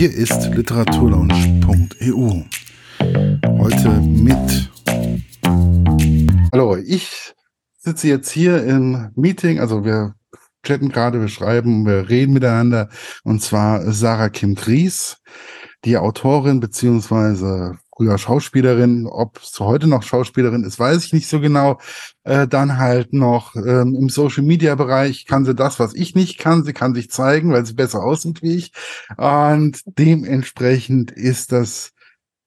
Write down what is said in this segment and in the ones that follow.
Hier ist literaturlaunch.eu. Heute mit. Hallo, ich sitze jetzt hier im Meeting, also wir chatten gerade, wir schreiben, wir reden miteinander, und zwar Sarah Kim Gries, die Autorin beziehungsweise früher Schauspielerin, ob es heute noch Schauspielerin ist, weiß ich nicht so genau. Äh, dann halt noch ähm, im Social Media Bereich kann sie das, was ich nicht kann. Sie kann sich zeigen, weil sie besser aussieht wie ich. Und dementsprechend ist das,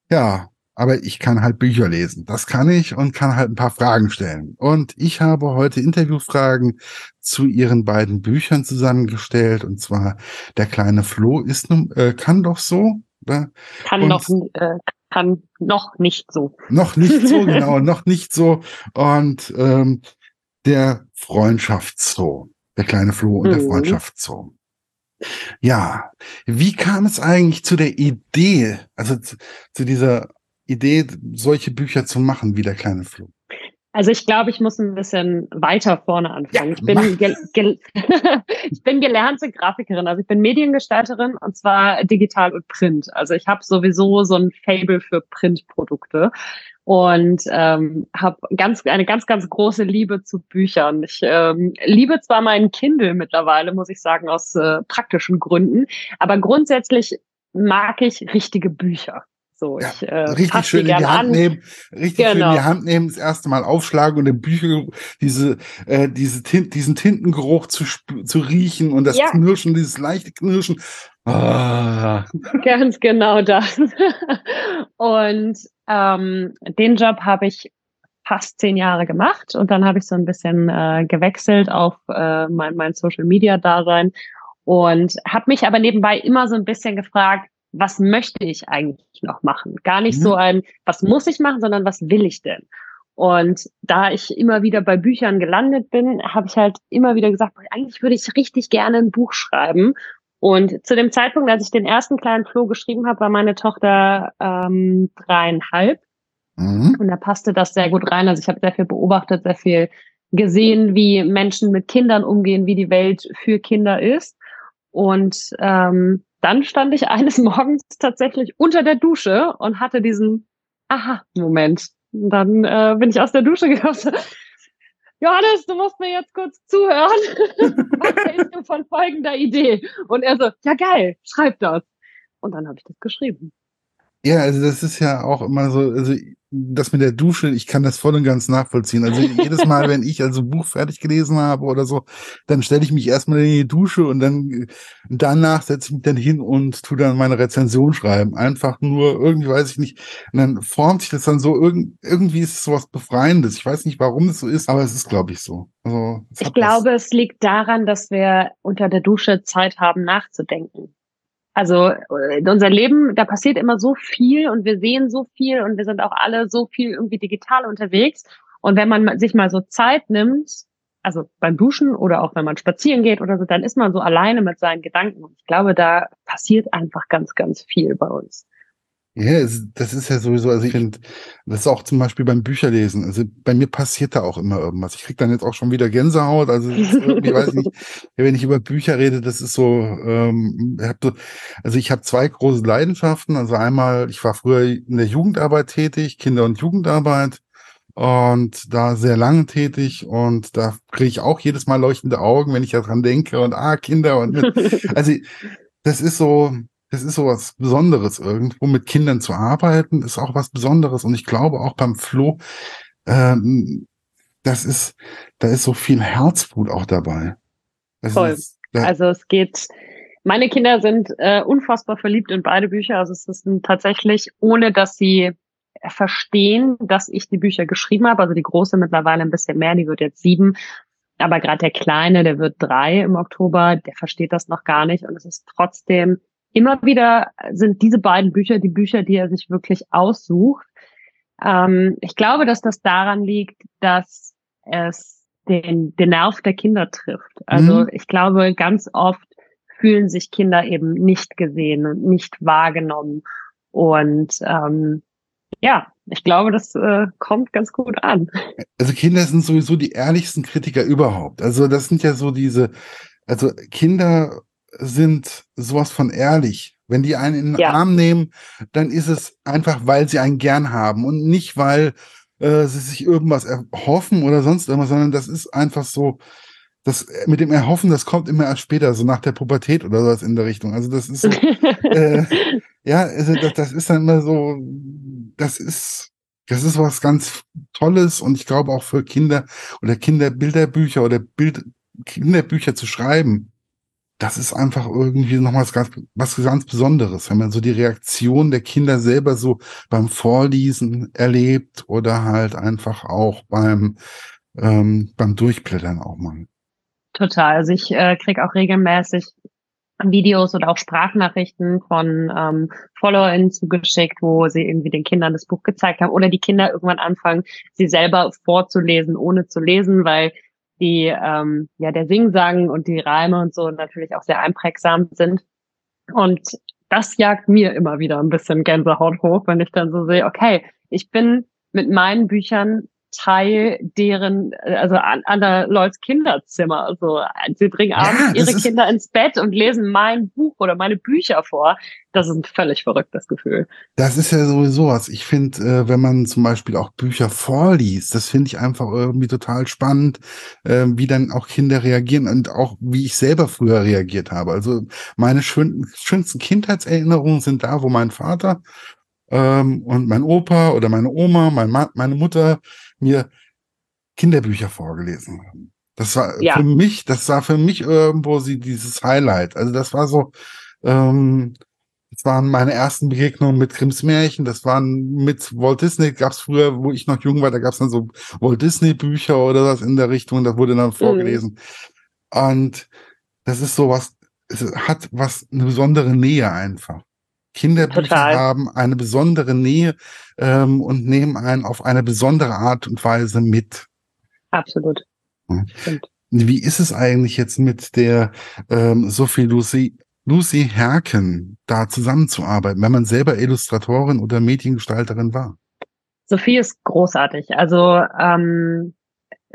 ja, aber ich kann halt Bücher lesen. Das kann ich und kann halt ein paar Fragen stellen. Und ich habe heute Interviewfragen zu ihren beiden Büchern zusammengestellt. Und zwar Der kleine Flo ist nun, äh, kann doch so. Kann und, noch, äh, kann noch nicht so. Noch nicht so, genau, noch nicht so. Und ähm, der Freundschaftszoo, der kleine Flo und mhm. der Freundschaftszoo. Ja, wie kam es eigentlich zu der Idee, also zu, zu dieser Idee, solche Bücher zu machen wie der kleine Flo? Also ich glaube, ich muss ein bisschen weiter vorne anfangen. Ja, ich, bin gel gel ich bin gelernte Grafikerin, also ich bin Mediengestalterin und zwar digital und Print. Also ich habe sowieso so ein Fable für Printprodukte und ähm, habe ganz eine ganz ganz große Liebe zu Büchern. Ich ähm, liebe zwar meinen Kindle mittlerweile, muss ich sagen, aus äh, praktischen Gründen, aber grundsätzlich mag ich richtige Bücher. So, ja, ich, äh, richtig schön in die Hand an. nehmen, richtig genau. schön in die genau. Hand nehmen, das erste Mal aufschlagen und im Bücher diese, äh, diese Tint, diesen Tintengeruch zu, zu riechen und das ja. Knirschen, dieses leichte Knirschen. Ah. Ganz genau das. und ähm, den Job habe ich fast zehn Jahre gemacht und dann habe ich so ein bisschen äh, gewechselt auf äh, mein, mein Social Media Dasein und habe mich aber nebenbei immer so ein bisschen gefragt, was möchte ich eigentlich noch machen? Gar nicht mhm. so ein, was muss ich machen, sondern was will ich denn? Und da ich immer wieder bei Büchern gelandet bin, habe ich halt immer wieder gesagt, eigentlich würde ich richtig gerne ein Buch schreiben. Und zu dem Zeitpunkt, als ich den ersten kleinen Floh geschrieben habe, war meine Tochter ähm, dreieinhalb. Mhm. Und da passte das sehr gut rein. Also ich habe sehr viel beobachtet, sehr viel gesehen, wie Menschen mit Kindern umgehen, wie die Welt für Kinder ist. Und ähm, dann stand ich eines Morgens tatsächlich unter der Dusche und hatte diesen Aha-Moment. Dann äh, bin ich aus der Dusche gekommen. Johannes, du musst mir jetzt kurz zuhören. Was hältst du von folgender Idee? Und er so, ja geil, schreib das. Und dann habe ich das geschrieben. Ja, also das ist ja auch immer so, also das mit der Dusche, ich kann das voll und ganz nachvollziehen. Also jedes Mal, wenn ich also Buch fertig gelesen habe oder so, dann stelle ich mich erstmal in die Dusche und dann danach setze ich mich dann hin und tu dann meine Rezension schreiben. Einfach nur irgendwie weiß ich nicht. Und dann formt sich das dann so irgendwie, irgendwie ist es sowas Befreiendes. Ich weiß nicht, warum es so ist, aber es ist, glaube ich, so. Also, ich glaube, was. es liegt daran, dass wir unter der Dusche Zeit haben, nachzudenken. Also in unser Leben, da passiert immer so viel und wir sehen so viel und wir sind auch alle so viel irgendwie digital unterwegs. Und wenn man sich mal so Zeit nimmt, also beim Duschen oder auch wenn man spazieren geht oder so, dann ist man so alleine mit seinen Gedanken. Und ich glaube, da passiert einfach ganz, ganz viel bei uns. Ja, das ist ja sowieso, also ich finde, das ist auch zum Beispiel beim Bücherlesen. Also bei mir passiert da auch immer irgendwas. Ich krieg dann jetzt auch schon wieder Gänsehaut. Also ich weiß nicht, wenn ich über Bücher rede, das ist so, ähm, hab so also ich habe zwei große Leidenschaften. Also einmal, ich war früher in der Jugendarbeit tätig, Kinder- und Jugendarbeit und da sehr lange tätig und da kriege ich auch jedes Mal leuchtende Augen, wenn ich daran denke und ah, Kinder und also das ist so, es ist so was Besonderes irgendwo. Mit Kindern zu arbeiten ist auch was Besonderes. Und ich glaube auch beim Flo, ähm, das ist, da ist so viel Herzblut auch dabei. Es Voll. Ist, ja. Also es geht, meine Kinder sind äh, unfassbar verliebt in beide Bücher. Also es ist tatsächlich, ohne dass sie verstehen, dass ich die Bücher geschrieben habe. Also die große mittlerweile ein bisschen mehr, die wird jetzt sieben. Aber gerade der Kleine, der wird drei im Oktober, der versteht das noch gar nicht. Und es ist trotzdem immer wieder sind diese beiden Bücher die Bücher, die er sich wirklich aussucht. Ähm, ich glaube, dass das daran liegt, dass es den, den Nerv der Kinder trifft. Also mhm. ich glaube, ganz oft fühlen sich Kinder eben nicht gesehen und nicht wahrgenommen. Und ähm, ja, ich glaube, das äh, kommt ganz gut an. Also Kinder sind sowieso die ehrlichsten Kritiker überhaupt. Also das sind ja so diese, also Kinder sind sowas von ehrlich. Wenn die einen in den ja. Arm nehmen, dann ist es einfach, weil sie einen gern haben und nicht, weil äh, sie sich irgendwas erhoffen oder sonst irgendwas, sondern das ist einfach so, das mit dem Erhoffen, das kommt immer erst später, so nach der Pubertät oder sowas in der Richtung. Also das ist so, äh, ja, also das, das ist dann immer so, das ist, das ist was ganz Tolles und ich glaube auch für Kinder oder Kinderbilderbücher oder Bild, Kinderbücher zu schreiben, das ist einfach irgendwie noch was ganz, was ganz Besonderes, wenn man so die Reaktion der Kinder selber so beim Vorlesen erlebt oder halt einfach auch beim, ähm, beim Durchblättern auch mal. Total. Also ich äh, kriege auch regelmäßig Videos oder auch Sprachnachrichten von ähm, FollowerInnen zugeschickt, wo sie irgendwie den Kindern das Buch gezeigt haben oder die Kinder irgendwann anfangen, sie selber vorzulesen, ohne zu lesen, weil die ähm, ja der Singsang und die Reime und so natürlich auch sehr einprägsam sind. Und das jagt mir immer wieder ein bisschen Gänsehaut hoch, wenn ich dann so sehe, okay, ich bin mit meinen Büchern Teil deren, also an, an der Leuts Kinderzimmer. Also sie bringen abends ihre Kinder ins Bett und lesen mein Buch oder meine Bücher vor. Das ist ein völlig verrücktes Gefühl. Das ist ja sowieso was. Ich finde, äh, wenn man zum Beispiel auch Bücher vorliest, das finde ich einfach irgendwie total spannend, äh, wie dann auch Kinder reagieren und auch wie ich selber früher reagiert habe. Also meine schön, schönsten Kindheitserinnerungen sind da, wo mein Vater ähm, und mein Opa oder meine Oma, mein Ma meine Mutter mir Kinderbücher vorgelesen haben. Das war ja. für mich, das war für mich irgendwo sie dieses Highlight. Also das war so, ähm, das waren meine ersten Begegnungen mit Grimms Märchen. Das waren mit Walt Disney. Gab's früher, wo ich noch jung war, da gab's dann so Walt Disney Bücher oder was in der Richtung. Da wurde dann mhm. vorgelesen. Mhm. Und das ist so was, es hat was eine besondere Nähe einfach. Kinderbücher Total. haben eine besondere Nähe ähm, und nehmen einen auf eine besondere Art und Weise mit. Absolut. Ja. Wie ist es eigentlich jetzt mit der ähm, Sophie Lucy, Lucy Herken da zusammenzuarbeiten, wenn man selber Illustratorin oder Mediengestalterin war? Sophie ist großartig. Also ähm,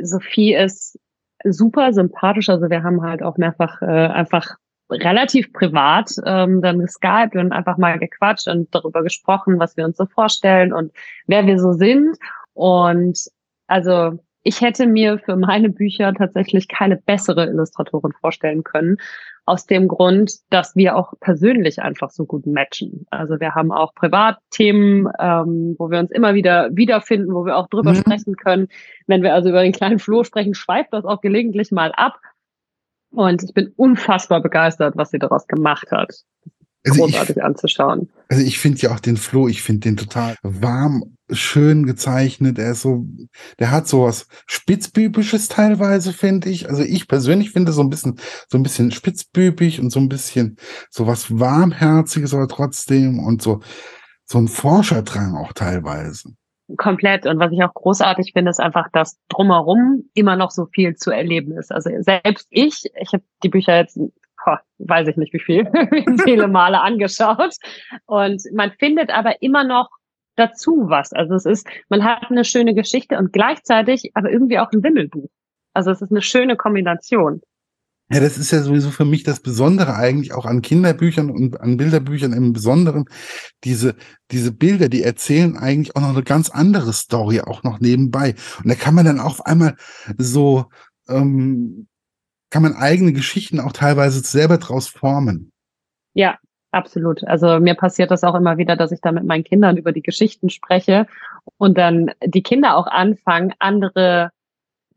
Sophie ist super sympathisch. Also wir haben halt auch mehrfach äh, einfach relativ privat ähm, dann geskypt und einfach mal gequatscht und darüber gesprochen, was wir uns so vorstellen und wer wir so sind. Und also ich hätte mir für meine Bücher tatsächlich keine bessere Illustratorin vorstellen können. Aus dem Grund, dass wir auch persönlich einfach so gut matchen. Also wir haben auch Privatthemen, ähm, wo wir uns immer wieder wiederfinden, wo wir auch drüber mhm. sprechen können. Wenn wir also über den kleinen Floh sprechen, schweift das auch gelegentlich mal ab. Und ich bin unfassbar begeistert, was sie daraus gemacht hat. Also großartig ich, anzuschauen. Also ich finde ja auch den Flo, ich finde den total warm, schön gezeichnet. Er ist so, der hat so was spitzbübisches teilweise, finde ich. Also ich persönlich finde so ein bisschen, so ein bisschen spitzbübig und so ein bisschen so was warmherziges, aber trotzdem und so, so ein Forscherdrang auch teilweise. Komplett. Und was ich auch großartig finde, ist einfach, dass drumherum immer noch so viel zu erleben ist. Also selbst ich, ich habe die Bücher jetzt, oh, weiß ich nicht wie viel, viele Male angeschaut. Und man findet aber immer noch dazu was. Also es ist, man hat eine schöne Geschichte und gleichzeitig aber irgendwie auch ein Wimmelbuch. Also es ist eine schöne Kombination. Ja, das ist ja sowieso für mich das Besondere eigentlich auch an Kinderbüchern und an Bilderbüchern im Besonderen. Diese, diese Bilder, die erzählen eigentlich auch noch eine ganz andere Story auch noch nebenbei. Und da kann man dann auf einmal so, ähm, kann man eigene Geschichten auch teilweise selber draus formen. Ja, absolut. Also mir passiert das auch immer wieder, dass ich da mit meinen Kindern über die Geschichten spreche und dann die Kinder auch anfangen, andere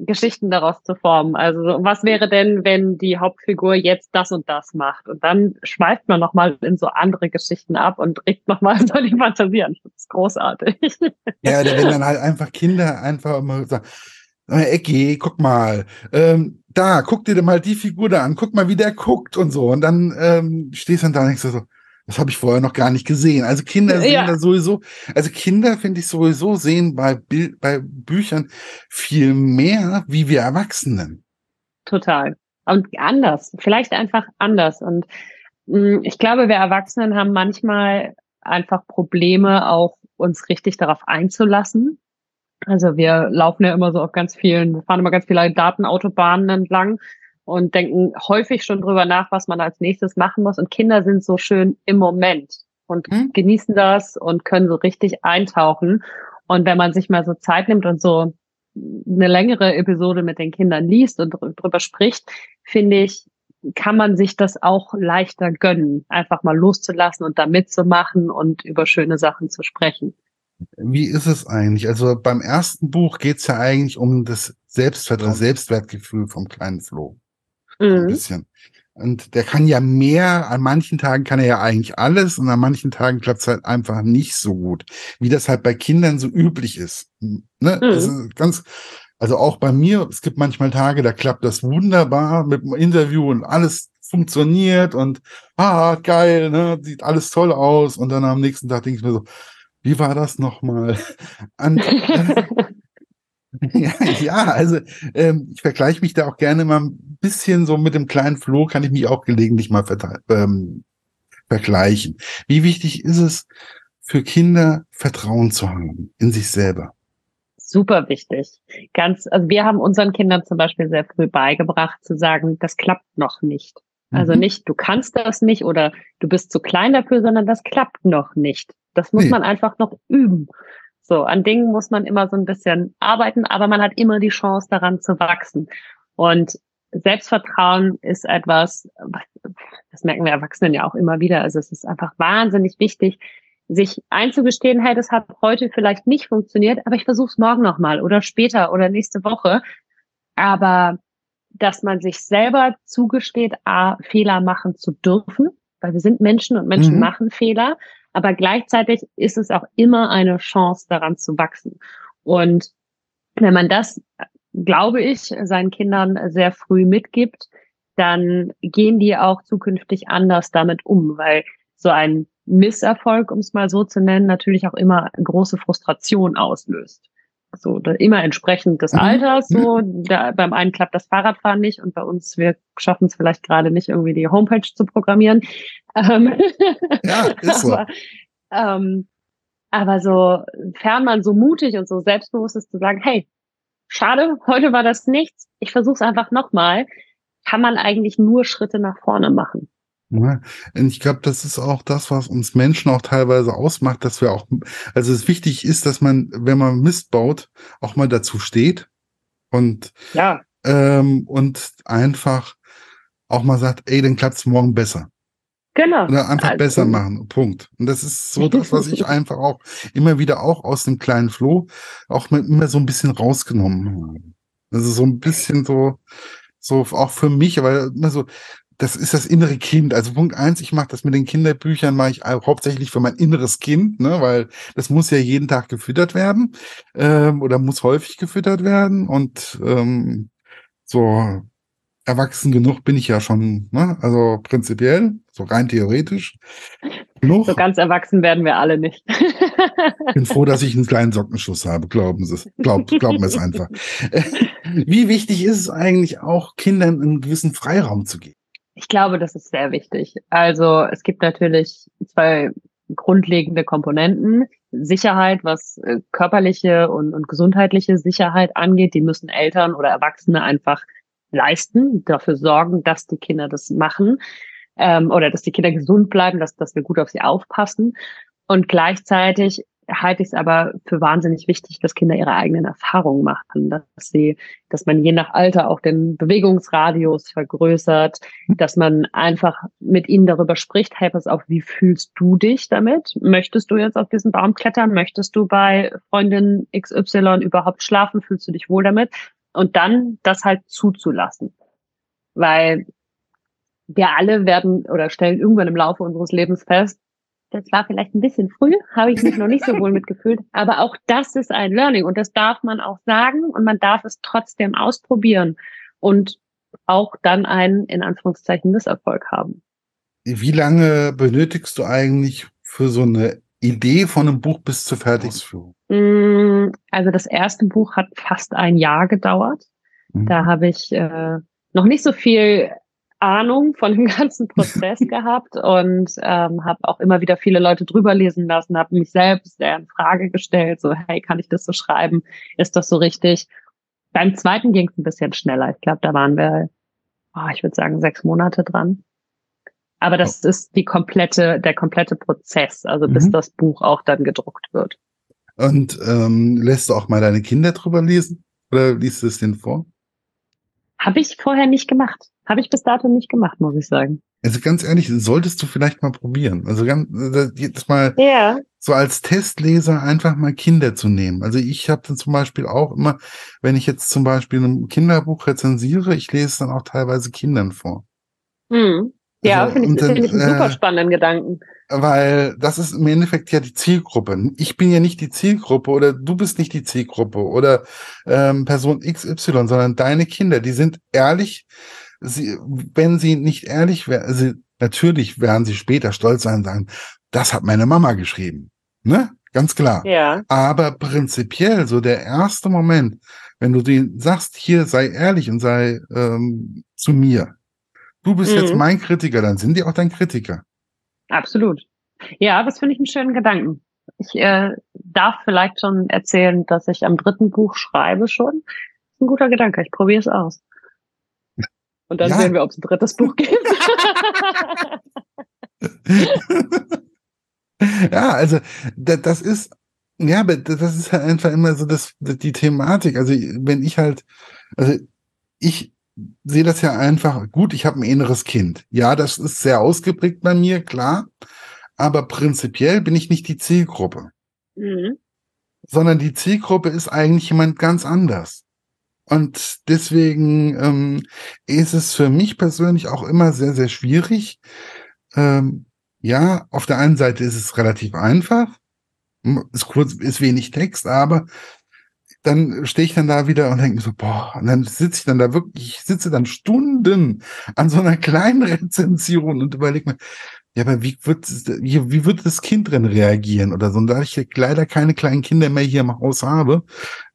Geschichten daraus zu formen. Also was wäre denn, wenn die Hauptfigur jetzt das und das macht? Und dann schweift man nochmal in so andere Geschichten ab und regt nochmal so die Fantasie an. Das ist großartig. Ja, oder wenn dann halt einfach Kinder einfach immer sagen, Ecki, guck mal, ähm, da, guck dir mal die Figur da an, guck mal, wie der guckt und so. Und dann ähm, stehst du dann da und denkst so, das habe ich vorher noch gar nicht gesehen. Also Kinder sehen ja. da sowieso, also Kinder finde ich sowieso sehen bei Bild, bei Büchern viel mehr wie wir Erwachsenen. Total. Und anders, vielleicht einfach anders. Und mh, mm, ich glaube, wir Erwachsenen haben manchmal einfach Probleme, auch uns richtig darauf einzulassen. Also wir laufen ja immer so auf ganz vielen, wir fahren immer ganz viele Datenautobahnen entlang und denken häufig schon drüber nach, was man als nächstes machen muss. Und Kinder sind so schön im Moment und mhm. genießen das und können so richtig eintauchen. Und wenn man sich mal so Zeit nimmt und so eine längere Episode mit den Kindern liest und drüber spricht, finde ich, kann man sich das auch leichter gönnen, einfach mal loszulassen und da mitzumachen und über schöne Sachen zu sprechen. Wie ist es eigentlich? Also beim ersten Buch geht es ja eigentlich um das Selbstvertrauen, Selbstwertgefühl vom kleinen Flo. Mhm. Ein bisschen. Und der kann ja mehr, an manchen Tagen kann er ja eigentlich alles und an manchen Tagen klappt es halt einfach nicht so gut, wie das halt bei Kindern so üblich ist. Ne? Mhm. Ist ganz, also auch bei mir, es gibt manchmal Tage, da klappt das wunderbar mit dem Interview und alles funktioniert und ah, geil, ne, sieht alles toll aus. Und dann am nächsten Tag denke ich mir so, wie war das nochmal? Und, ja, ja, also ähm, ich vergleiche mich da auch gerne mal ein bisschen so mit dem kleinen Flo, kann ich mich auch gelegentlich mal ähm, vergleichen. Wie wichtig ist es für Kinder, Vertrauen zu haben in sich selber? super wichtig. Ganz, also wir haben unseren Kindern zum Beispiel sehr früh beigebracht zu sagen, das klappt noch nicht. Also mhm. nicht, du kannst das nicht oder du bist zu klein dafür, sondern das klappt noch nicht. Das muss nee. man einfach noch üben. So, an Dingen muss man immer so ein bisschen arbeiten, aber man hat immer die Chance daran zu wachsen. Und Selbstvertrauen ist etwas, das merken wir Erwachsenen ja auch immer wieder. Also es ist einfach wahnsinnig wichtig, sich einzugestehen, hey, das hat heute vielleicht nicht funktioniert, aber ich versuche es morgen nochmal oder später oder nächste Woche. Aber dass man sich selber zugesteht, A, Fehler machen zu dürfen, weil wir sind Menschen und Menschen mhm. machen Fehler, aber gleichzeitig ist es auch immer eine Chance, daran zu wachsen. Und wenn man das, glaube ich, seinen Kindern sehr früh mitgibt, dann gehen die auch zukünftig anders damit um, weil so ein Misserfolg, um es mal so zu nennen, natürlich auch immer große Frustration auslöst. So immer entsprechend des mhm. Alters. So da, beim einen klappt das Fahrradfahren nicht und bei uns wir schaffen es vielleicht gerade nicht irgendwie die Homepage zu programmieren. Ähm, ja, ist so. aber, ähm, aber so fern man so mutig und so selbstbewusst ist zu sagen, hey, schade, heute war das nichts. Ich versuche es einfach nochmal. Kann man eigentlich nur Schritte nach vorne machen. Ja, und ich glaube, das ist auch das, was uns Menschen auch teilweise ausmacht, dass wir auch, also es wichtig ist, dass man, wenn man Mist baut, auch mal dazu steht und, ja. ähm, und einfach auch mal sagt, ey, dann klappt's morgen besser. Genau. Oder einfach also, besser machen. Punkt. Und das ist so das, was ich einfach auch immer wieder auch aus dem kleinen Floh auch immer so ein bisschen rausgenommen habe. Also so ein bisschen so, so auch für mich, aber immer so, das ist das innere Kind. Also Punkt eins, ich mache das mit den Kinderbüchern, mache ich hauptsächlich für mein inneres Kind, ne, weil das muss ja jeden Tag gefüttert werden ähm, oder muss häufig gefüttert werden. Und ähm, so erwachsen genug bin ich ja schon, ne? Also prinzipiell, so rein theoretisch. Genug. So ganz erwachsen werden wir alle nicht. bin froh, dass ich einen kleinen Sockenschuss habe, glauben Sie es. Glaub, glauben wir es einfach. Wie wichtig ist es eigentlich auch, Kindern einen gewissen Freiraum zu geben? Ich glaube, das ist sehr wichtig. Also es gibt natürlich zwei grundlegende Komponenten. Sicherheit, was äh, körperliche und, und gesundheitliche Sicherheit angeht, die müssen Eltern oder Erwachsene einfach leisten, dafür sorgen, dass die Kinder das machen ähm, oder dass die Kinder gesund bleiben, dass, dass wir gut auf sie aufpassen. Und gleichzeitig halte ich es aber für wahnsinnig wichtig, dass Kinder ihre eigenen Erfahrungen machen, dass sie, dass man je nach Alter auch den Bewegungsradius vergrößert, dass man einfach mit ihnen darüber spricht, hey, pass auf, wie fühlst du dich damit? Möchtest du jetzt auf diesen Baum klettern? Möchtest du bei Freundin XY überhaupt schlafen? Fühlst du dich wohl damit? Und dann das halt zuzulassen. Weil wir alle werden oder stellen irgendwann im Laufe unseres Lebens fest, das war vielleicht ein bisschen früh, habe ich mich noch nicht so wohl mitgefühlt. Aber auch das ist ein Learning und das darf man auch sagen und man darf es trotzdem ausprobieren und auch dann einen in Anführungszeichen Misserfolg haben. Wie lange benötigst du eigentlich für so eine Idee von einem Buch bis zur Fertigführung? Mm, also das erste Buch hat fast ein Jahr gedauert. Mhm. Da habe ich äh, noch nicht so viel Ahnung von dem ganzen Prozess gehabt und ähm, habe auch immer wieder viele Leute drüber lesen lassen, habe mich selbst sehr in Frage gestellt, so hey, kann ich das so schreiben? Ist das so richtig? Beim zweiten ging es ein bisschen schneller. Ich glaube, da waren wir oh, ich würde sagen, sechs Monate dran. Aber das oh. ist die komplette, der komplette Prozess, also bis mhm. das Buch auch dann gedruckt wird. Und ähm, lässt du auch mal deine Kinder drüber lesen? Oder liest du es denen vor? Habe ich vorher nicht gemacht. Habe ich bis dato nicht gemacht, muss ich sagen. Also ganz ehrlich, solltest du vielleicht mal probieren. Also ganz, jetzt mal ja. so als Testleser einfach mal Kinder zu nehmen. Also ich habe dann zum Beispiel auch immer, wenn ich jetzt zum Beispiel ein Kinderbuch rezensiere, ich lese es dann auch teilweise Kindern vor. Mhm. Ja, also, finde ich, find ich einen super äh, spannenden Gedanken. Weil das ist im Endeffekt ja die Zielgruppe. Ich bin ja nicht die Zielgruppe oder du bist nicht die Zielgruppe oder ähm, Person XY, sondern deine Kinder, die sind ehrlich, sie, wenn sie nicht ehrlich wären, also natürlich werden sie später stolz sein und sagen, das hat meine Mama geschrieben. Ne? Ganz klar. Ja. Aber prinzipiell, so der erste Moment, wenn du denen sagst, hier sei ehrlich und sei ähm, zu mir, du bist mhm. jetzt mein Kritiker, dann sind die auch dein Kritiker. Absolut. Ja, das finde ich einen schönen Gedanken. Ich äh, darf vielleicht schon erzählen, dass ich am dritten Buch schreibe schon. Das ist ein guter Gedanke. Ich probiere es aus. Und dann ja. sehen wir, ob es ein drittes Buch gibt. ja, also das ist, ja, das ist halt einfach immer so das, die Thematik. Also wenn ich halt, also ich sehe das ja einfach, gut, ich habe ein inneres Kind. Ja, das ist sehr ausgeprägt bei mir, klar. Aber prinzipiell bin ich nicht die Zielgruppe. Mhm. Sondern die Zielgruppe ist eigentlich jemand ganz anders. Und deswegen ähm, ist es für mich persönlich auch immer sehr, sehr schwierig. Ähm, ja, auf der einen Seite ist es relativ einfach, ist kurz, ist wenig Text, aber dann stehe ich dann da wieder und denke mir so, boah, und dann sitze ich dann da wirklich, ich sitze dann Stunden an so einer kleinen Rezension und überlege mir, ja, aber wie wird, wie, wird das Kind drin reagieren oder so? Und da ich leider keine kleinen Kinder mehr hier im Haus habe,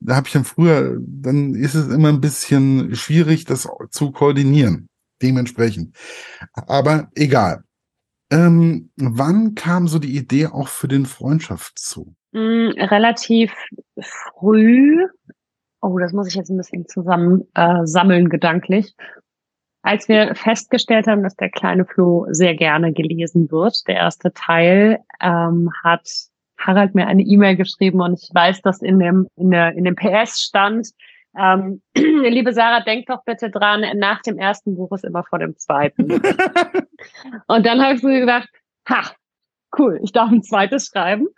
da habe ich dann früher, dann ist es immer ein bisschen schwierig, das zu koordinieren. Dementsprechend. Aber egal. Ähm, wann kam so die Idee auch für den Freundschaft zu? Mm, relativ früh. Oh, das muss ich jetzt ein bisschen zusammen äh, sammeln gedanklich. Als wir festgestellt haben, dass der kleine Flo sehr gerne gelesen wird, der erste Teil, ähm, hat Harald mir eine E-Mail geschrieben und ich weiß, dass in dem, in der, in dem PS stand, ähm, liebe Sarah, denk doch bitte dran, nach dem ersten Buch ist immer vor dem zweiten. und dann habe ich so gedacht, ha, cool, ich darf ein zweites schreiben.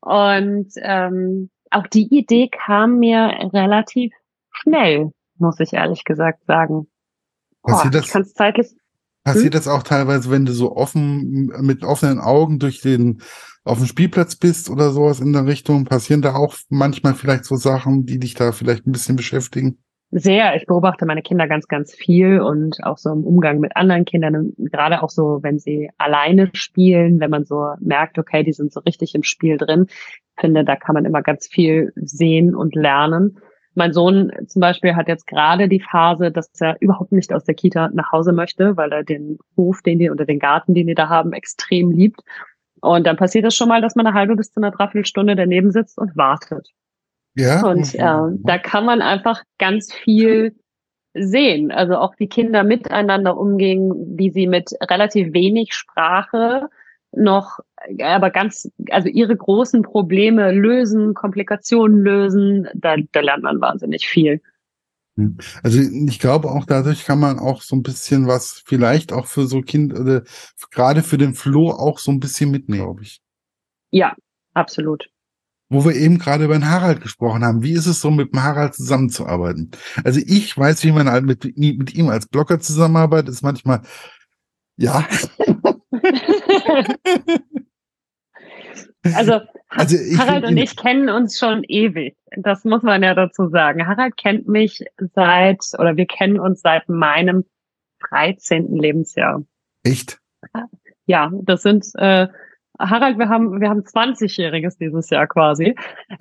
Und ähm, auch die Idee kam mir relativ schnell, muss ich ehrlich gesagt sagen. Passiert das, ich zeitlich. Passiert hm? das auch teilweise, wenn du so offen, mit offenen Augen durch den, auf dem Spielplatz bist oder sowas in der Richtung? Passieren da auch manchmal vielleicht so Sachen, die dich da vielleicht ein bisschen beschäftigen? Sehr. Ich beobachte meine Kinder ganz, ganz viel und auch so im Umgang mit anderen Kindern, gerade auch so, wenn sie alleine spielen, wenn man so merkt, okay, die sind so richtig im Spiel drin. Ich finde, da kann man immer ganz viel sehen und lernen. Mein Sohn zum Beispiel hat jetzt gerade die Phase, dass er überhaupt nicht aus der Kita nach Hause möchte, weil er den Hof, den die oder den Garten, den die da haben, extrem liebt. Und dann passiert es schon mal, dass man eine halbe bis zu einer Dreiviertelstunde daneben sitzt und wartet. Ja. Und äh, da kann man einfach ganz viel sehen. Also auch die Kinder miteinander umgehen, wie sie mit relativ wenig Sprache noch, aber ganz, also ihre großen Probleme lösen, Komplikationen lösen, da, da lernt man wahnsinnig viel. Hm. Also ich glaube auch dadurch kann man auch so ein bisschen was vielleicht auch für so Kind oder gerade für den Flo auch so ein bisschen mitnehmen, glaube ich. Ja, absolut. Wo wir eben gerade über den Harald gesprochen haben, wie ist es so mit dem Harald zusammenzuarbeiten? Also ich weiß, wie man halt mit, mit ihm als Blogger zusammenarbeitet, ist manchmal ja. also, also Harald und ich kennen uns schon ewig. Das muss man ja dazu sagen. Harald kennt mich seit, oder wir kennen uns seit meinem 13. Lebensjahr. Echt? Ja, das sind äh, Harald, wir haben wir haben 20-jähriges dieses Jahr quasi.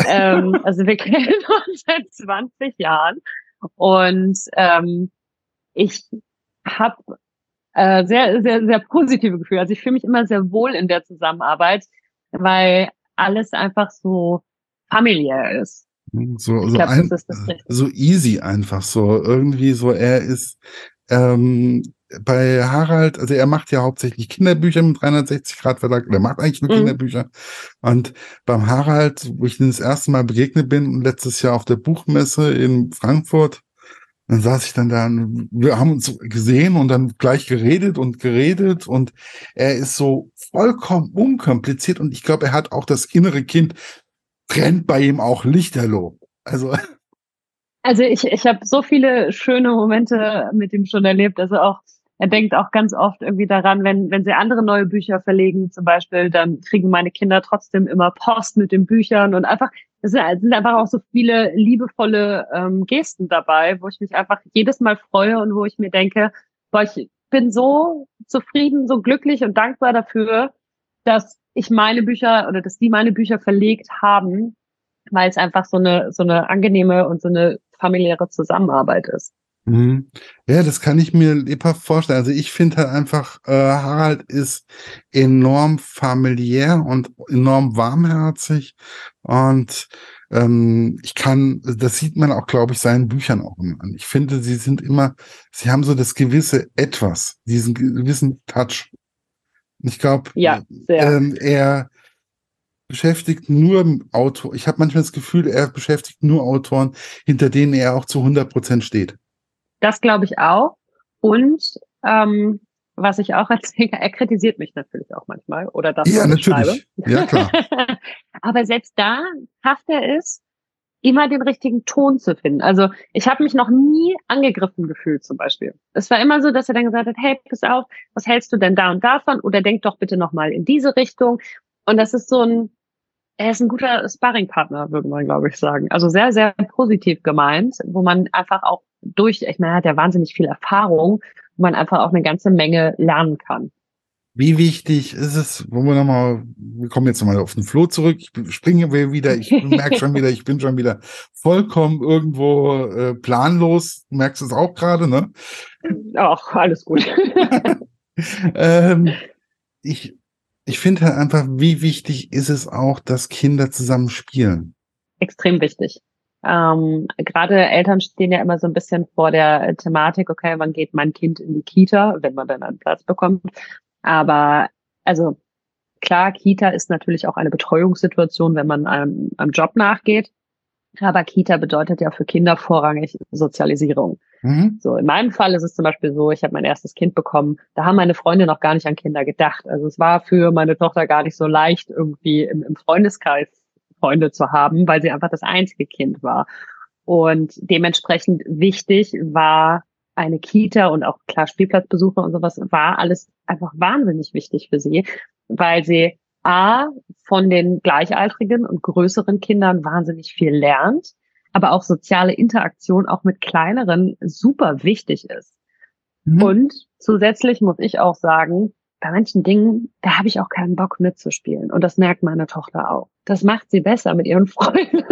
ähm, also wir kennen uns seit 20 Jahren und ähm, ich habe äh, sehr, sehr, sehr positive Gefühle. Also ich fühle mich immer sehr wohl in der Zusammenarbeit, weil alles einfach so familiär ist. So, so, glaub, ein, so easy einfach so. Irgendwie so, er ist, ähm, bei Harald, also er macht ja hauptsächlich Kinderbücher mit 360 Grad Verlag, oder macht eigentlich nur mhm. Kinderbücher. Und beim Harald, wo ich ihn das erste Mal begegnet bin, letztes Jahr auf der Buchmesse in Frankfurt, dann saß ich dann da, wir haben uns gesehen und dann gleich geredet und geredet und er ist so vollkommen unkompliziert und ich glaube, er hat auch das innere Kind, brennt bei ihm auch Lichterloh. Also also ich, ich habe so viele schöne Momente mit ihm schon erlebt. Also auch, er denkt auch ganz oft irgendwie daran, wenn, wenn sie andere neue Bücher verlegen, zum Beispiel, dann kriegen meine Kinder trotzdem immer Post mit den Büchern und einfach, es sind, einfach auch so viele liebevolle ähm, Gesten dabei, wo ich mich einfach jedes Mal freue und wo ich mir denke, boah, ich bin so zufrieden, so glücklich und dankbar dafür, dass ich meine Bücher oder dass die meine Bücher verlegt haben, weil es einfach so eine, so eine angenehme und so eine familiäre Zusammenarbeit ist. Mhm. Ja, das kann ich mir lebhaft vorstellen. Also ich finde halt einfach, äh, Harald ist enorm familiär und enorm warmherzig und ähm, ich kann, das sieht man auch, glaube ich, seinen Büchern auch immer an. Ich finde, sie sind immer, sie haben so das gewisse Etwas, diesen gewissen Touch. Ich glaube, ja, ähm, er beschäftigt nur Autor. Ich habe manchmal das Gefühl, er beschäftigt nur Autoren, hinter denen er auch zu 100 Prozent steht. Das glaube ich auch. Und ähm, was ich auch erzähle, er kritisiert mich natürlich auch manchmal oder das, ja, natürlich. Ja, klar. Aber selbst da schafft er es, immer den richtigen Ton zu finden. Also ich habe mich noch nie angegriffen gefühlt zum Beispiel. Es war immer so, dass er dann gesagt hat, hey, pass auf, was hältst du denn da und davon? Oder denk doch bitte nochmal in diese Richtung. Und das ist so ein, er ist ein guter Sparringpartner, würde man, glaube ich, sagen. Also sehr, sehr positiv gemeint, wo man einfach auch durch, ich meine, er hat ja wahnsinnig viel Erfahrung, wo man einfach auch eine ganze Menge lernen kann. Wie wichtig ist es, wo wir nochmal, wir kommen jetzt nochmal auf den Floh zurück, ich springe wieder, ich merke schon wieder, ich bin schon wieder vollkommen irgendwo äh, planlos, du merkst es auch gerade, ne? Ach, alles gut. ähm, ich ich finde halt einfach, wie wichtig ist es auch, dass Kinder zusammen spielen? Extrem wichtig. Ähm, Gerade Eltern stehen ja immer so ein bisschen vor der Thematik, okay, wann geht mein Kind in die Kita, wenn man dann einen Platz bekommt. Aber also klar, Kita ist natürlich auch eine Betreuungssituation, wenn man einem, einem Job nachgeht. Aber Kita bedeutet ja für Kinder vorrangig Sozialisierung. Mhm. So, in meinem Fall ist es zum Beispiel so, ich habe mein erstes Kind bekommen, da haben meine Freunde noch gar nicht an Kinder gedacht. Also es war für meine Tochter gar nicht so leicht, irgendwie im, im Freundeskreis Freunde zu haben, weil sie einfach das einzige Kind war. Und dementsprechend wichtig war eine Kita und auch klar Spielplatzbesuche und sowas war alles einfach wahnsinnig wichtig für sie, weil sie A, von den gleichaltrigen und größeren Kindern wahnsinnig viel lernt, aber auch soziale Interaktion auch mit kleineren super wichtig ist. Mhm. Und zusätzlich muss ich auch sagen, bei manchen Dingen, da habe ich auch keinen Bock mitzuspielen. Und das merkt meine Tochter auch. Das macht sie besser mit ihren Freunden.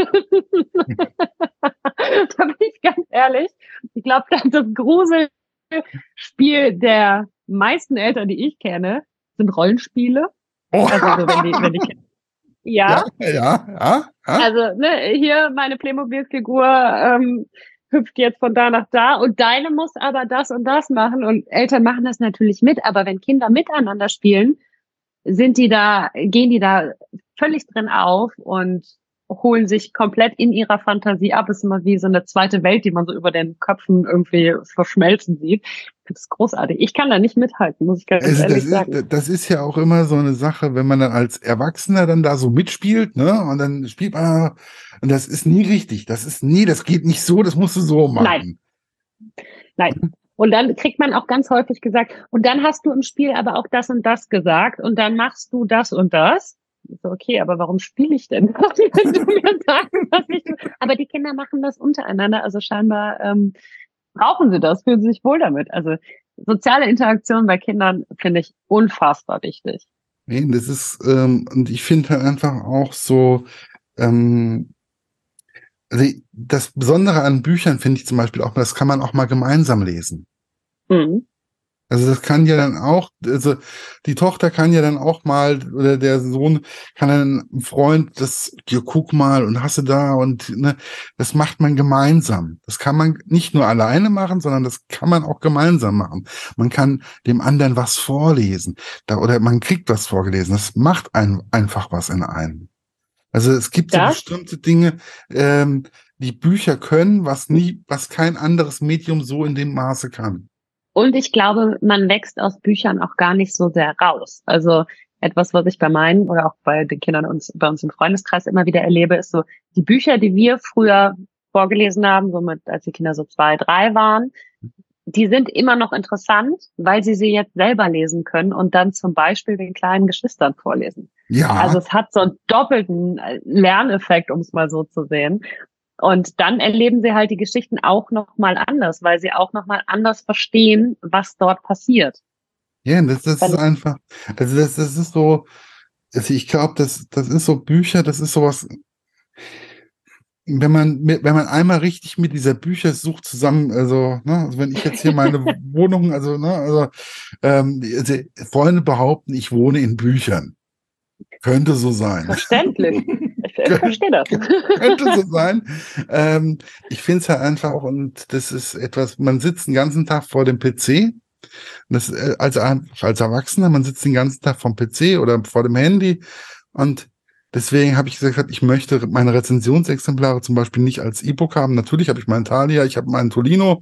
da bin ich ganz ehrlich. Ich glaube, das Gruselspiel der meisten Eltern, die ich kenne, sind Rollenspiele. Oh. Also wenn die, wenn die, ja. Ja, ja, ja. Also ne, hier meine Playmobil-Figur ähm, hüpft jetzt von da nach da und deine muss aber das und das machen und Eltern machen das natürlich mit, aber wenn Kinder miteinander spielen, sind die da, gehen die da völlig drin auf und holen sich komplett in ihrer Fantasie ab. Es ist immer wie so eine zweite Welt, die man so über den Köpfen irgendwie verschmelzen sieht. Das ist großartig. Ich kann da nicht mithalten, muss ich ganz also ehrlich das sagen. Ist, das ist ja auch immer so eine Sache, wenn man dann als Erwachsener dann da so mitspielt, ne? Und dann spielt man, und das ist nie richtig. Das ist nie, das geht nicht so, das musst du so machen. Nein. Nein. Und dann kriegt man auch ganz häufig gesagt, und dann hast du im Spiel aber auch das und das gesagt und dann machst du das und das. So, okay, aber warum spiele ich denn? Wenn du mir sagen, was ich Aber die Kinder machen das untereinander, also scheinbar ähm, brauchen sie das, fühlen sie sich wohl damit. Also soziale Interaktion bei Kindern finde ich unfassbar wichtig. Nee, das ist, ähm, und ich finde halt einfach auch so, ähm, also das Besondere an Büchern finde ich zum Beispiel auch, das kann man auch mal gemeinsam lesen. Mhm. Also das kann ja dann auch, also die Tochter kann ja dann auch mal, oder der Sohn kann dann ein Freund, das, ja, guck mal und hasse da und ne, das macht man gemeinsam. Das kann man nicht nur alleine machen, sondern das kann man auch gemeinsam machen. Man kann dem anderen was vorlesen da, oder man kriegt was vorgelesen. Das macht ein, einfach was in einem. Also es gibt so bestimmte Dinge, ähm, die Bücher können, was nie, was kein anderes Medium so in dem Maße kann. Und ich glaube, man wächst aus Büchern auch gar nicht so sehr raus. Also etwas, was ich bei meinen oder auch bei den Kindern uns, bei uns im Freundeskreis immer wieder erlebe, ist so, die Bücher, die wir früher vorgelesen haben, somit als die Kinder so zwei, drei waren, die sind immer noch interessant, weil sie sie jetzt selber lesen können und dann zum Beispiel den kleinen Geschwistern vorlesen. Ja. Also es hat so einen doppelten Lerneffekt, um es mal so zu sehen. Und dann erleben sie halt die Geschichten auch nochmal anders, weil sie auch nochmal anders verstehen, was dort passiert. Ja, das, das ist einfach, also das, das ist so, also ich glaube, das, das ist so Bücher, das ist sowas, wenn man, wenn man einmal richtig mit dieser Büchersucht zusammen, also, ne, also wenn ich jetzt hier meine Wohnung, also, ne, also, ähm, also, Freunde behaupten, ich wohne in Büchern. Könnte so sein. Verständlich. Ich verstehe das. Könnte so sein. Ähm, ich finde es halt einfach, und das ist etwas, man sitzt den ganzen Tag vor dem PC. Das, äh, als, als Erwachsener, man sitzt den ganzen Tag vom PC oder vor dem Handy. Und deswegen habe ich gesagt, ich möchte meine Rezensionsexemplare zum Beispiel nicht als E-Book haben. Natürlich habe ich meinen Thalia, ich habe meinen Tolino.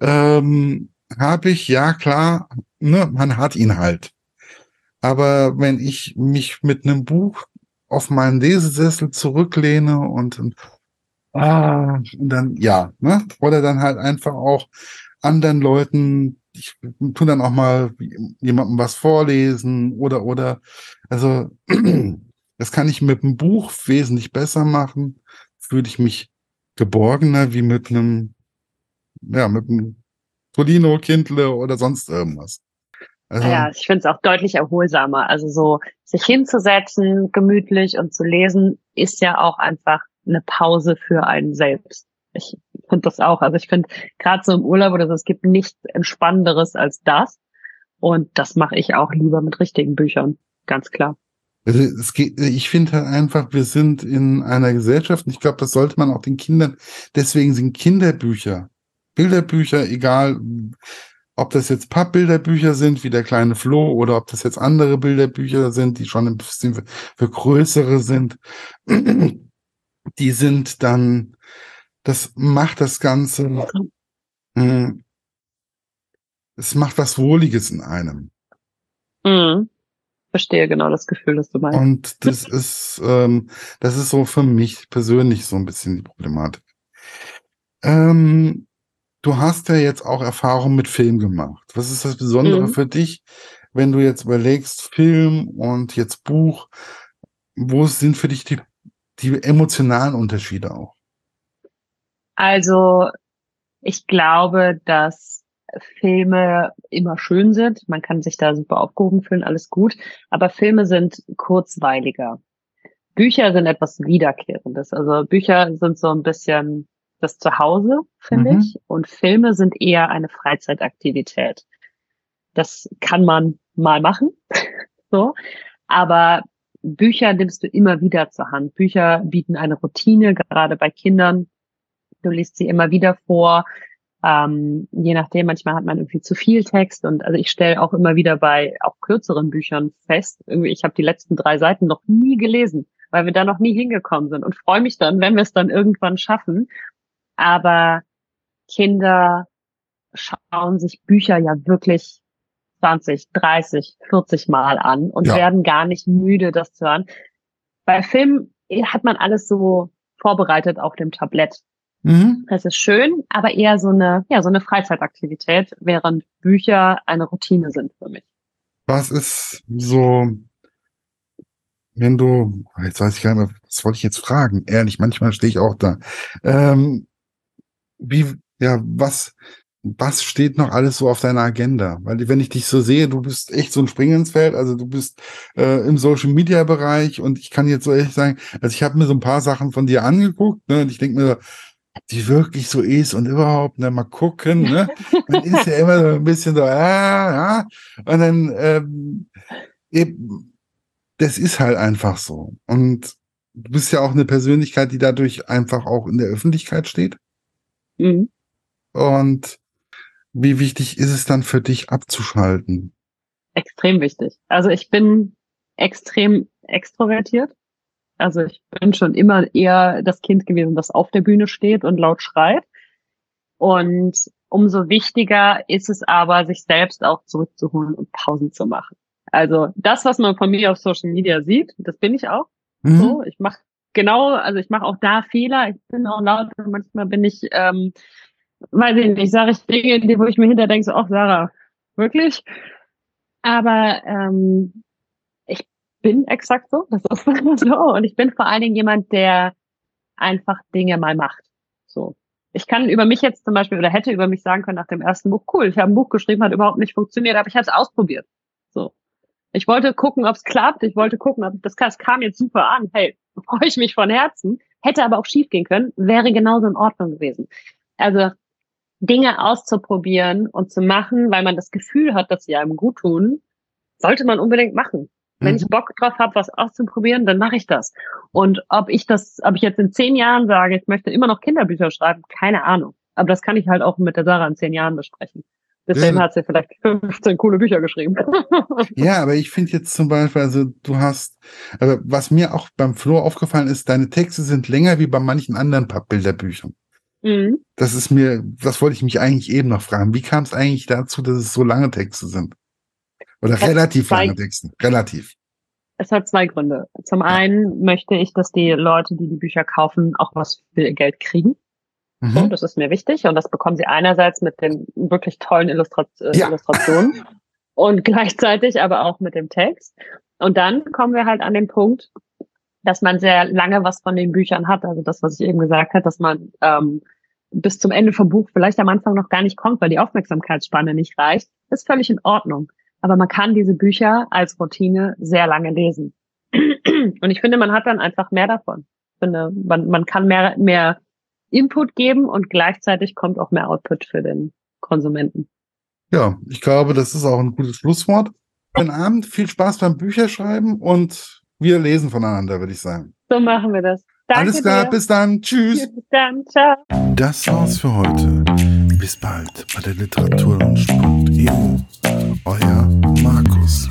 Ähm, habe ich, ja klar, ne, man hat ihn halt. Aber wenn ich mich mit einem Buch auf meinen Lesesessel zurücklehne und, und, ah, und dann, ja, ne? Oder dann halt einfach auch anderen Leuten, ich tu dann auch mal jemandem was vorlesen oder, oder, also, das kann ich mit einem Buch wesentlich besser machen, fühle ich mich geborgener wie mit einem, ja, mit einem Tolino, Kindle oder sonst irgendwas. Also, ja, ich finde es auch deutlich erholsamer. Also so sich hinzusetzen, gemütlich und zu lesen, ist ja auch einfach eine Pause für einen selbst. Ich finde das auch. Also ich finde gerade so im Urlaub oder so, es gibt nichts Entspannenderes als das. Und das mache ich auch lieber mit richtigen Büchern, ganz klar. Also es geht, ich finde halt einfach, wir sind in einer Gesellschaft, und ich glaube, das sollte man auch den Kindern, deswegen sind Kinderbücher, Bilderbücher, egal ob das jetzt Pappbilderbücher sind, wie der kleine Flo, oder ob das jetzt andere Bilderbücher sind, die schon ein bisschen für, für größere sind, die sind dann, das macht das Ganze, hm, es macht was Wohliges in einem. Mhm. Verstehe genau das Gefühl, das du meinst. Und das ist, ähm, das ist so für mich persönlich so ein bisschen die Problematik. Ähm, Du hast ja jetzt auch Erfahrung mit Film gemacht. Was ist das Besondere mhm. für dich, wenn du jetzt überlegst, Film und jetzt Buch? Wo sind für dich die, die emotionalen Unterschiede auch? Also, ich glaube, dass Filme immer schön sind. Man kann sich da super aufgehoben fühlen, alles gut. Aber Filme sind kurzweiliger. Bücher sind etwas Wiederkehrendes. Also Bücher sind so ein bisschen das Zuhause, finde mhm. ich. Und Filme sind eher eine Freizeitaktivität. Das kann man mal machen. so. Aber Bücher nimmst du immer wieder zur Hand. Bücher bieten eine Routine, gerade bei Kindern. Du liest sie immer wieder vor. Ähm, je nachdem, manchmal hat man irgendwie zu viel Text und also ich stelle auch immer wieder bei auch kürzeren Büchern fest, irgendwie ich habe die letzten drei Seiten noch nie gelesen, weil wir da noch nie hingekommen sind und freue mich dann, wenn wir es dann irgendwann schaffen aber Kinder schauen sich Bücher ja wirklich 20, 30, 40 Mal an und ja. werden gar nicht müde, das zu hören. Bei Filmen hat man alles so vorbereitet auf dem Tablett. Mhm. Das ist schön, aber eher so eine, ja, so eine Freizeitaktivität, während Bücher eine Routine sind für mich. Was ist so, wenn du, jetzt weiß ich gar nicht mehr, was wollte ich jetzt fragen? Ehrlich, manchmal stehe ich auch da. Ähm, wie, ja, was, was steht noch alles so auf deiner Agenda? Weil wenn ich dich so sehe, du bist echt so ein Spring ins Feld, also du bist äh, im Social Media Bereich und ich kann jetzt so ehrlich sagen, also ich habe mir so ein paar Sachen von dir angeguckt, ne, und ich denke mir, die wirklich so ist und überhaupt, ne, mal gucken, ne? Man ist ja immer so ein bisschen so, ah, ja, und dann, ähm, eben, das ist halt einfach so. Und du bist ja auch eine Persönlichkeit, die dadurch einfach auch in der Öffentlichkeit steht. Mhm. Und wie wichtig ist es dann für dich abzuschalten? Extrem wichtig. Also ich bin extrem extrovertiert. Also ich bin schon immer eher das Kind gewesen, das auf der Bühne steht und laut schreit. Und umso wichtiger ist es aber, sich selbst auch zurückzuholen und Pausen zu machen. Also das, was man von mir auf Social Media sieht, das bin ich auch. Mhm. So, ich mache genau, also ich mache auch da Fehler. Ich bin auch laut und manchmal bin ich, ähm, weiß ich nicht, sage ich Dinge, wo ich mir hinter denke, so, ach Sarah, wirklich? Aber ähm, ich bin exakt so, das ist so. Und ich bin vor allen Dingen jemand, der einfach Dinge mal macht. So. Ich kann über mich jetzt zum Beispiel oder hätte über mich sagen können nach dem ersten Buch, cool, ich habe ein Buch geschrieben, hat überhaupt nicht funktioniert, aber ich habe es ausprobiert. So. Ich wollte gucken, ob es klappt. Ich wollte gucken, ob das, das kam jetzt super an. Hey, freue ich mich von Herzen. Hätte aber auch schief gehen können, wäre genauso in Ordnung gewesen. Also Dinge auszuprobieren und zu machen, weil man das Gefühl hat, dass sie einem gut tun, sollte man unbedingt machen. Wenn ich mhm. Bock drauf habe, was auszuprobieren, dann mache ich das. Und ob ich das, ob ich jetzt in zehn Jahren sage, ich möchte immer noch Kinderbücher schreiben, keine Ahnung. Aber das kann ich halt auch mit der Sarah in zehn Jahren besprechen. Deswegen hat sie vielleicht 15 coole Bücher geschrieben. ja, aber ich finde jetzt zum Beispiel, also du hast, aber was mir auch beim Flo aufgefallen ist, deine Texte sind länger wie bei manchen anderen Pappbilderbüchern. Mhm. Das ist mir, das wollte ich mich eigentlich eben noch fragen. Wie kam es eigentlich dazu, dass es so lange Texte sind? Oder relativ zwei, lange Texte? Relativ. Es hat zwei Gründe. Zum einen möchte ich, dass die Leute, die die Bücher kaufen, auch was für ihr Geld kriegen. Mhm. So, das ist mir wichtig und das bekommen sie einerseits mit den wirklich tollen Illustrat äh, ja. Illustrationen und gleichzeitig aber auch mit dem Text. Und dann kommen wir halt an den Punkt, dass man sehr lange was von den Büchern hat. Also das, was ich eben gesagt habe, dass man ähm, bis zum Ende vom Buch vielleicht am Anfang noch gar nicht kommt, weil die Aufmerksamkeitsspanne nicht reicht, ist völlig in Ordnung. Aber man kann diese Bücher als Routine sehr lange lesen. Und ich finde, man hat dann einfach mehr davon. Ich finde, man, man kann mehr, mehr Input geben und gleichzeitig kommt auch mehr Output für den Konsumenten. Ja, ich glaube, das ist auch ein gutes Schlusswort. Guten Abend, viel Spaß beim Bücherschreiben und wir lesen voneinander, würde ich sagen. So machen wir das. Danke Alles klar, dir. bis dann. Tschüss. Bis dann, ciao. Das war's für heute. Bis bald bei der literaturlaunch.eu. Euer Markus.